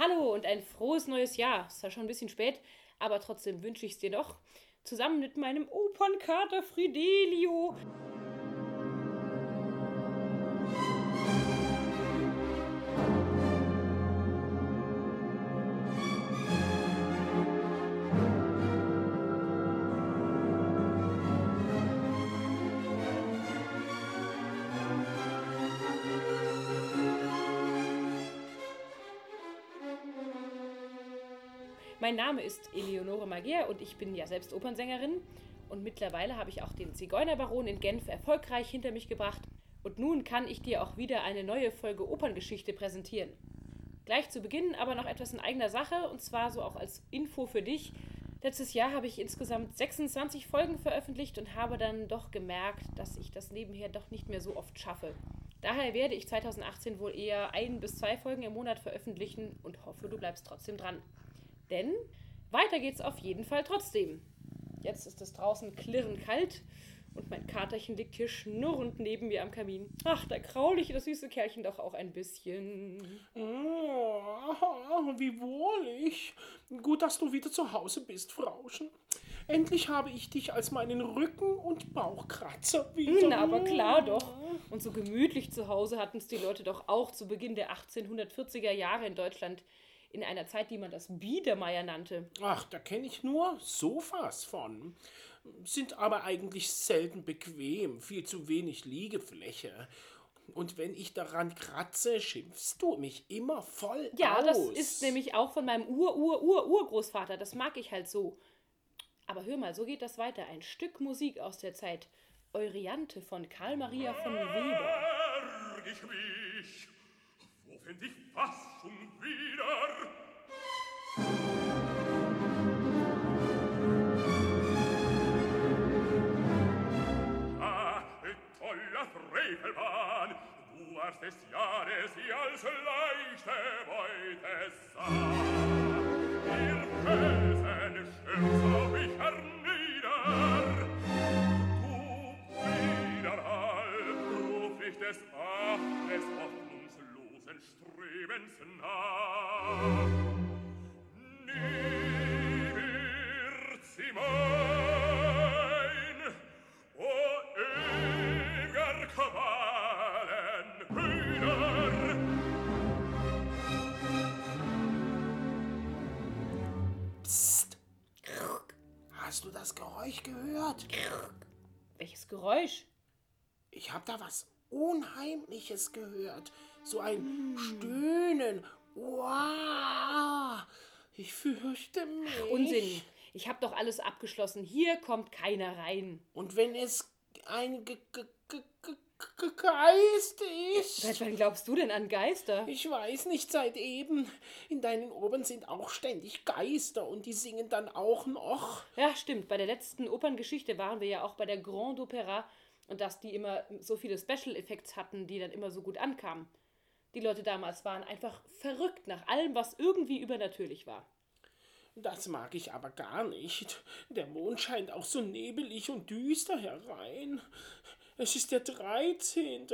Hallo und ein frohes neues Jahr. Ist ja schon ein bisschen spät, aber trotzdem wünsche ich es dir doch. Zusammen mit meinem Opernkater Fridelio. Mein Name ist Eleonore Magier und ich bin ja selbst Opernsängerin. Und mittlerweile habe ich auch den Zigeunerbaron in Genf erfolgreich hinter mich gebracht. Und nun kann ich dir auch wieder eine neue Folge Operngeschichte präsentieren. Gleich zu Beginn aber noch etwas in eigener Sache und zwar so auch als Info für dich. Letztes Jahr habe ich insgesamt 26 Folgen veröffentlicht und habe dann doch gemerkt, dass ich das nebenher doch nicht mehr so oft schaffe. Daher werde ich 2018 wohl eher ein bis zwei Folgen im Monat veröffentlichen und hoffe, du bleibst trotzdem dran. Denn weiter geht's auf jeden Fall trotzdem. Jetzt ist es draußen klirrend kalt und mein Katerchen liegt hier schnurrend neben mir am Kamin. Ach, da kraul ich das süße Kerlchen doch auch ein bisschen. Oh, wie wohlig. Gut, dass du wieder zu Hause bist, Frauchen. Endlich habe ich dich als meinen Rücken- und Bauchkratzer wieder. Na, aber klar doch. Und so gemütlich zu Hause hatten es die Leute doch auch zu Beginn der 1840er Jahre in Deutschland in einer Zeit, die man das Biedermeier nannte. Ach, da kenne ich nur Sofas von. Sind aber eigentlich selten bequem, viel zu wenig Liegefläche. Und wenn ich daran kratze, schimpfst du mich immer voll Ja, aus. das ist nämlich auch von meinem Ur-Ur-Ur-Urgroßvater. Das mag ich halt so. Aber hör mal, so geht das weiter. Ein Stück Musik aus der Zeit. Euryanthe von Karl Maria von Weber. Berg ich mich, wo find ich was schon wieder? das Reefelbahn, du warst des Jahres, die als leichte Beute sah. Ihr Felsen stürzt auf mich hernieder, du Widerhall, ruf ich des Achtes hoffnungslosen Strebens nach. Das Geräusch gehört? Welches Geräusch? Ich habe da was Unheimliches gehört. So ein Stöhnen. Wow. Ich fürchte mich. Unsinn. Ich hab doch alles abgeschlossen. Hier kommt keiner rein. Und wenn es ein Ge Ge Ge Geist ist? Seit wann glaubst du denn an Geister? Ich weiß nicht, seit eben. In deinen Ohren sind auch ständig Geister und die singen dann auch noch. Ja, stimmt. Bei der letzten Operngeschichte waren wir ja auch bei der Grand Opera und dass die immer so viele Special Effects hatten, die dann immer so gut ankamen. Die Leute damals waren einfach verrückt nach allem, was irgendwie übernatürlich war. Das mag ich aber gar nicht. Der Mond scheint auch so nebelig und düster herein. Es ist der 13.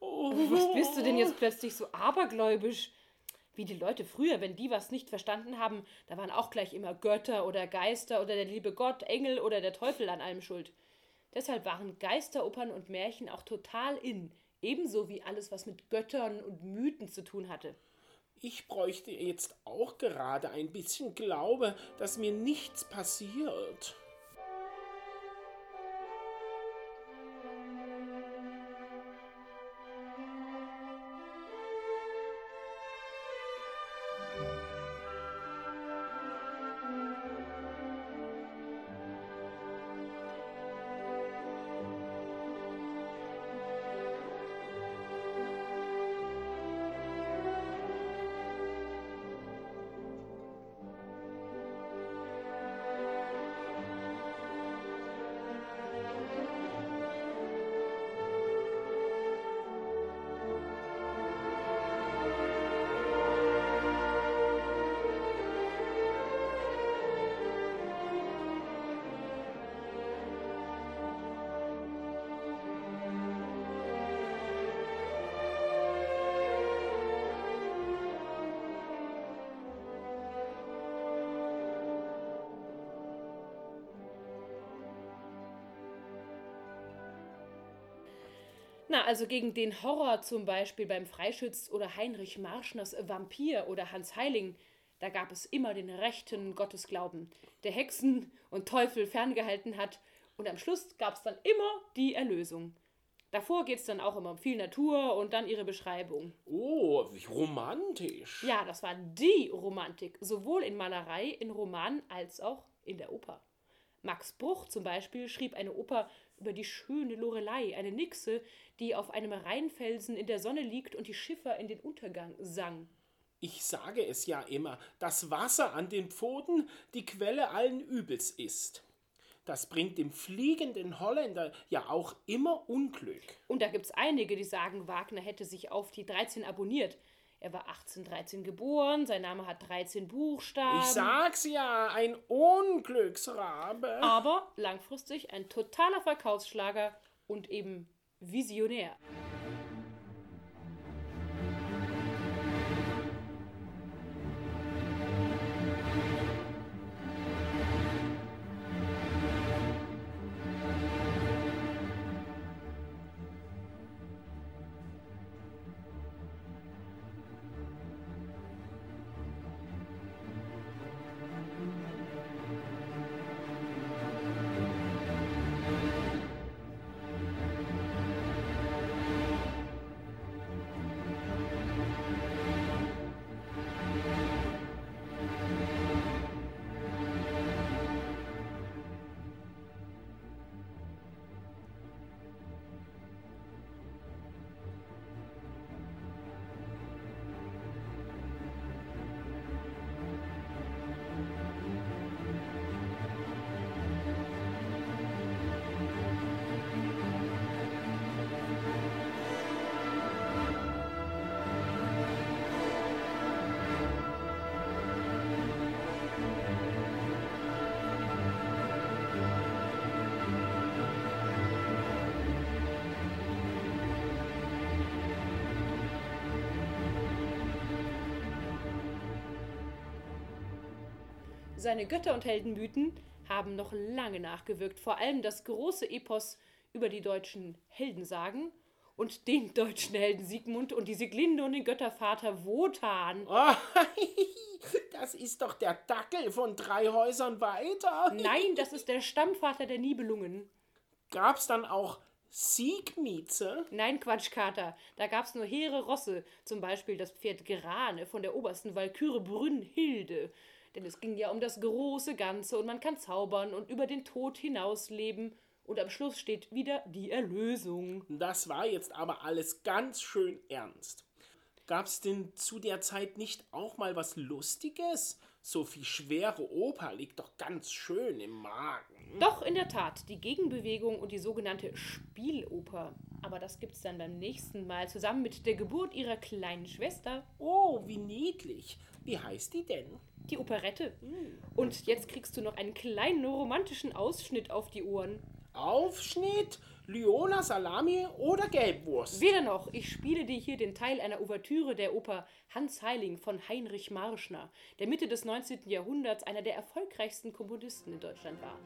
Oh. Was bist du denn jetzt plötzlich so abergläubisch? Wie die Leute früher, wenn die was nicht verstanden haben, da waren auch gleich immer Götter oder Geister oder der liebe Gott, Engel oder der Teufel an allem schuld. Deshalb waren Geisteropern und Märchen auch total in, ebenso wie alles, was mit Göttern und Mythen zu tun hatte. Ich bräuchte jetzt auch gerade ein bisschen Glaube, dass mir nichts passiert. Na, also gegen den Horror zum Beispiel beim Freischütz oder Heinrich Marschners Vampir oder Hans Heiling, da gab es immer den rechten Gottesglauben, der Hexen und Teufel ferngehalten hat und am Schluss gab es dann immer die Erlösung. Davor geht es dann auch immer um viel Natur und dann ihre Beschreibung. Oh, wie romantisch. Ja, das war die Romantik, sowohl in Malerei, in Romanen als auch in der Oper. Max Bruch zum Beispiel schrieb eine Oper über die schöne Lorelei, eine Nixe, die auf einem Rheinfelsen in der Sonne liegt und die Schiffer in den Untergang sang. Ich sage es ja immer, das Wasser an den Pfoten die Quelle allen Übels ist. Das bringt dem fliegenden Holländer ja auch immer Unglück. Und da gibt es einige, die sagen, Wagner hätte sich auf die 13 abonniert. Er war 1813 geboren, sein Name hat 13 Buchstaben. Ich sag's ja, ein Unglücksrabe. Aber langfristig ein totaler Verkaufsschlager und eben visionär. Seine Götter- und Heldenmythen haben noch lange nachgewirkt, vor allem das große Epos über die deutschen Heldensagen und den deutschen Helden Siegmund und die Sieglinde und den Göttervater Wotan. Oh, das ist doch der Dackel von drei Häusern weiter. Nein, das ist der Stammvater der Nibelungen. Gab's dann auch Siegmieze? Nein, Quatschkater. Da gab's nur hehre Rosse, zum Beispiel das Pferd Grane von der obersten Walküre Brünnhilde. Denn es ging ja um das große Ganze und man kann zaubern und über den Tod hinaus leben. Und am Schluss steht wieder die Erlösung. Das war jetzt aber alles ganz schön ernst. Gab's denn zu der Zeit nicht auch mal was Lustiges? So viel schwere Oper liegt doch ganz schön im Magen. Doch, in der Tat, die Gegenbewegung und die sogenannte Spieloper. Aber das gibt's dann beim nächsten Mal zusammen mit der Geburt ihrer kleinen Schwester. Oh, wie niedlich. Wie heißt die denn? Die Operette. Und jetzt kriegst du noch einen kleinen romantischen Ausschnitt auf die Ohren. Aufschnitt, Lyona, Salami oder Gelbwurst? Weder noch, ich spiele dir hier den Teil einer Ouvertüre der Oper Hans Heiling von Heinrich Marschner, der Mitte des 19. Jahrhunderts einer der erfolgreichsten Komponisten in Deutschland war.